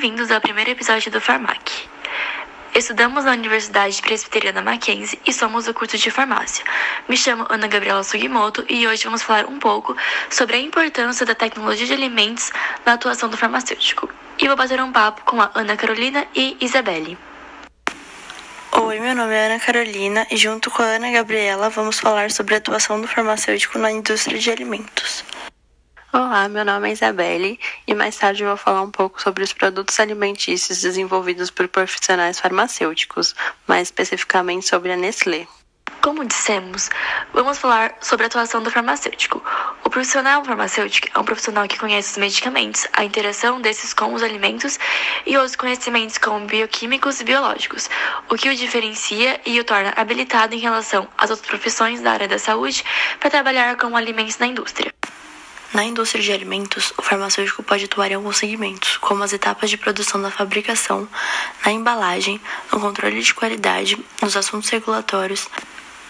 bem-vindos ao primeiro episódio do Farmac. Estudamos na Universidade Presbiteriana Mackenzie e somos do curso de farmácia. Me chamo Ana Gabriela Sugimoto e hoje vamos falar um pouco sobre a importância da tecnologia de alimentos na atuação do farmacêutico. E vou bater um papo com a Ana Carolina e Isabelle. Oi, meu nome é Ana Carolina e junto com a Ana Gabriela vamos falar sobre a atuação do farmacêutico na indústria de alimentos. Olá, meu nome é Isabelle e mais tarde vou falar um pouco sobre os produtos alimentícios desenvolvidos por profissionais farmacêuticos, mais especificamente sobre a Nestlé. Como dissemos, vamos falar sobre a atuação do farmacêutico. O profissional farmacêutico é um profissional que conhece os medicamentos, a interação desses com os alimentos e outros conhecimentos como bioquímicos e biológicos, o que o diferencia e o torna habilitado em relação às outras profissões da área da saúde para trabalhar com alimentos na indústria. Na indústria de alimentos, o farmacêutico pode atuar em alguns segmentos, como as etapas de produção da fabricação, na embalagem, no controle de qualidade, nos assuntos regulatórios,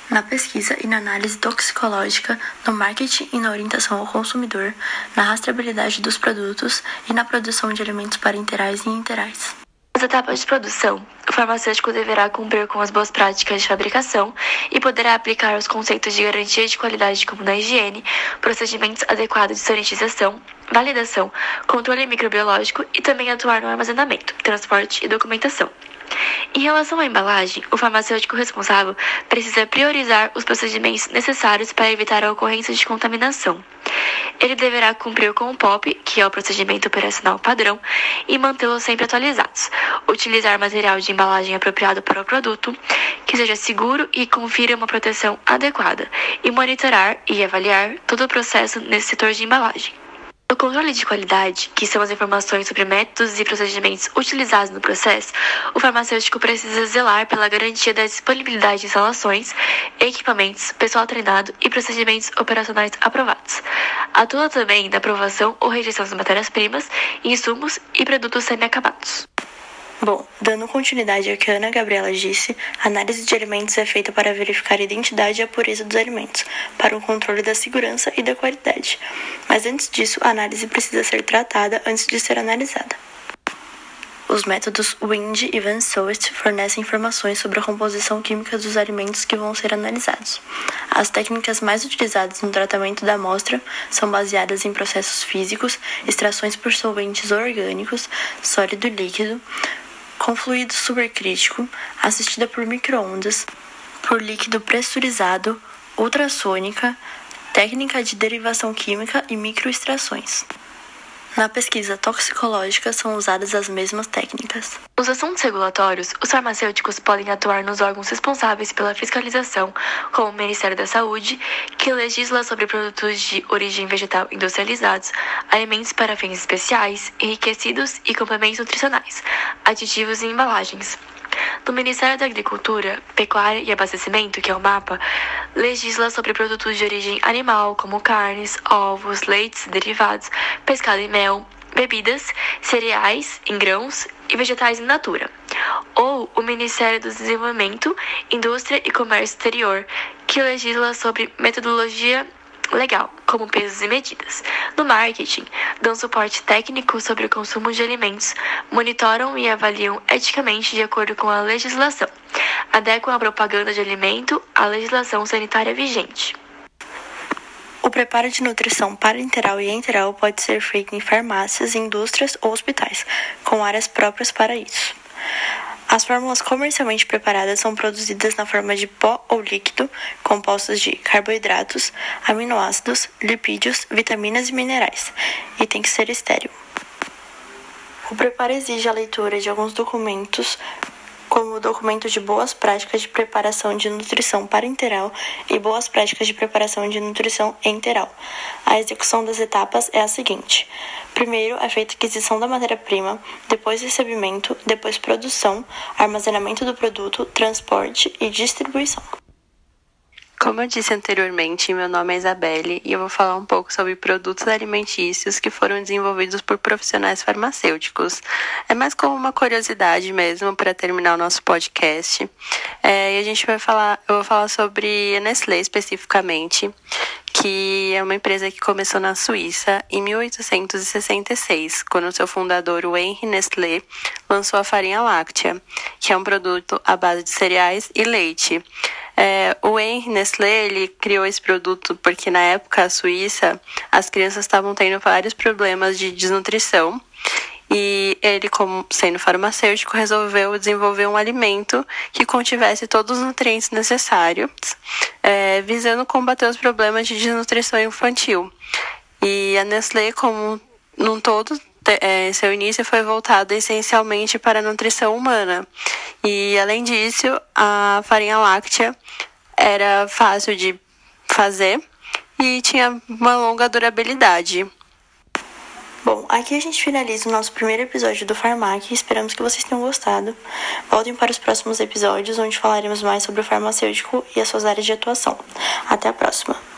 na pesquisa e na análise toxicológica, no marketing e na orientação ao consumidor, na rastreabilidade dos produtos e na produção de alimentos parenterais e interais. Nas etapas de produção, farmacêutico deverá cumprir com as boas práticas de fabricação e poderá aplicar os conceitos de garantia de qualidade como na higiene, procedimentos adequados de sanitização, validação, controle microbiológico e também atuar no armazenamento, transporte e documentação. Em relação à embalagem, o farmacêutico responsável precisa priorizar os procedimentos necessários para evitar a ocorrência de contaminação. Ele deverá cumprir com o POP, que é o procedimento operacional padrão, e mantê-los sempre atualizados. Utilizar material de embalagem apropriado para o produto, que seja seguro e confira uma proteção adequada, e monitorar e avaliar todo o processo nesse setor de embalagem. O controle de qualidade, que são as informações sobre métodos e procedimentos utilizados no processo, o farmacêutico precisa zelar pela garantia da disponibilidade de instalações, equipamentos, pessoal treinado e procedimentos operacionais aprovados. Atua também na aprovação ou rejeição das matérias-primas, insumos e produtos semi-acabados. Bom, dando continuidade ao que a Ana Gabriela disse, a análise de alimentos é feita para verificar a identidade e a pureza dos alimentos, para o controle da segurança e da qualidade. Mas antes disso, a análise precisa ser tratada antes de ser analisada. Os métodos Wind e Van Soest fornecem informações sobre a composição química dos alimentos que vão ser analisados. As técnicas mais utilizadas no tratamento da amostra são baseadas em processos físicos, extrações por solventes orgânicos, sólido e líquido, com fluido supercrítico, assistida por microondas, por líquido pressurizado, ultrassônica, técnica de derivação química e microextrações. Na pesquisa toxicológica são usadas as mesmas técnicas. Nos assuntos regulatórios, os farmacêuticos podem atuar nos órgãos responsáveis pela fiscalização, como o Ministério da Saúde, que legisla sobre produtos de origem vegetal industrializados, alimentos para fins especiais, enriquecidos e complementos nutricionais, aditivos e embalagens. No Ministério da Agricultura, Pecuária e Abastecimento, que é o MAPA, legisla sobre produtos de origem animal, como carnes, ovos, leites, derivados, pescado e mel, bebidas, cereais em grãos e vegetais in natura. Ou o Ministério do Desenvolvimento, Indústria e Comércio Exterior, que legisla sobre metodologia legal, como pesos e medidas. No marketing, dão suporte técnico sobre o consumo de alimentos, monitoram e avaliam eticamente de acordo com a legislação, adequam a propaganda de alimento à legislação sanitária vigente. O preparo de nutrição parenteral e enteral pode ser feito em farmácias, indústrias ou hospitais, com áreas próprias para isso. As fórmulas comercialmente preparadas são produzidas na forma de pó ou líquido, compostos de carboidratos, aminoácidos, lipídios, vitaminas e minerais, e tem que ser estéril. O preparo exige a leitura de alguns documentos como o documento de boas práticas de preparação de nutrição parenteral e boas práticas de preparação de nutrição enteral. A execução das etapas é a seguinte: primeiro é feita aquisição da matéria-prima, depois recebimento, depois produção, armazenamento do produto, transporte e distribuição. Como eu disse anteriormente, meu nome é Isabelle e eu vou falar um pouco sobre produtos alimentícios que foram desenvolvidos por profissionais farmacêuticos. É mais como uma curiosidade mesmo para terminar o nosso podcast. É, e a gente vai falar, eu vou falar sobre a Nestlé especificamente, que é uma empresa que começou na Suíça em 1866, quando seu fundador, o Henri Nestlé, lançou a farinha láctea, que é um produto à base de cereais e leite. É, o Henri Nestlé ele criou esse produto porque na época a Suíça as crianças estavam tendo vários problemas de desnutrição e ele, como sendo farmacêutico, resolveu desenvolver um alimento que contivesse todos os nutrientes necessários, é, visando combater os problemas de desnutrição infantil. E a Nestlé, como num todo, é, seu início foi voltado essencialmente para a nutrição humana. E, além disso, a farinha láctea era fácil de fazer e tinha uma longa durabilidade. Aqui a gente finaliza o nosso primeiro episódio do Farmac. Esperamos que vocês tenham gostado. Voltem para os próximos episódios, onde falaremos mais sobre o farmacêutico e as suas áreas de atuação. Até a próxima!